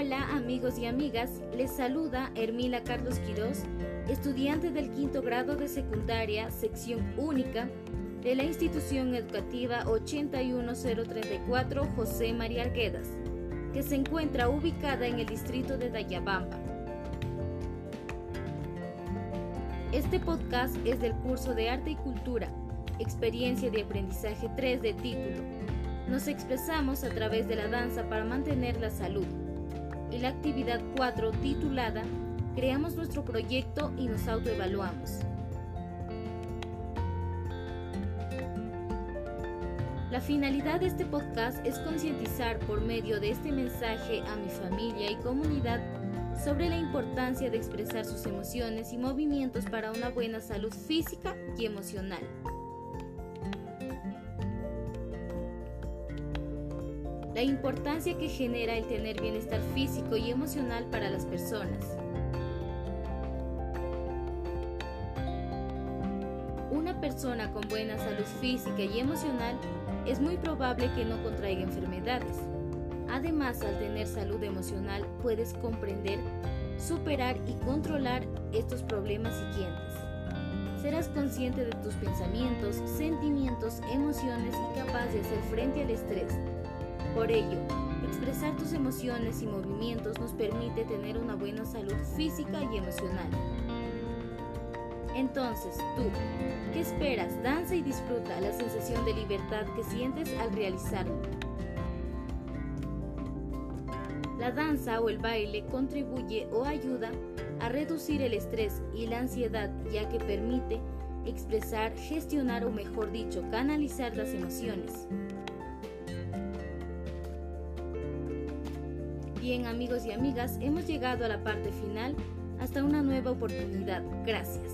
amigos y amigas, les saluda Hermila Carlos Quirós, estudiante del quinto grado de secundaria, sección única de la institución educativa 81034 José María Arguedas, que se encuentra ubicada en el distrito de Dayabamba. Este podcast es del curso de Arte y Cultura, Experiencia de Aprendizaje 3 de título. Nos expresamos a través de la danza para mantener la salud. Y la actividad 4 titulada Creamos nuestro proyecto y nos autoevaluamos. La finalidad de este podcast es concientizar por medio de este mensaje a mi familia y comunidad sobre la importancia de expresar sus emociones y movimientos para una buena salud física y emocional. La importancia que genera el tener bienestar físico y emocional para las personas. Una persona con buena salud física y emocional es muy probable que no contraiga enfermedades Además, al tener salud emocional puedes comprender, superar y controlar estos problemas siguientes. Serás consciente de tus pensamientos, sentimientos, emociones y capaz de hacer frente al estrés. Por ello, expresar tus emociones y movimientos nos permite tener una buena salud física y emocional. Entonces, tú, ¿qué esperas? Danza y disfruta la sensación de libertad que sientes al realizarlo. La danza o el baile contribuye o ayuda a reducir el estrés y la ansiedad ya que permite expresar, gestionar o mejor dicho, canalizar las emociones. Bien amigos y amigas, hemos llegado a la parte final. Hasta una nueva oportunidad. Gracias.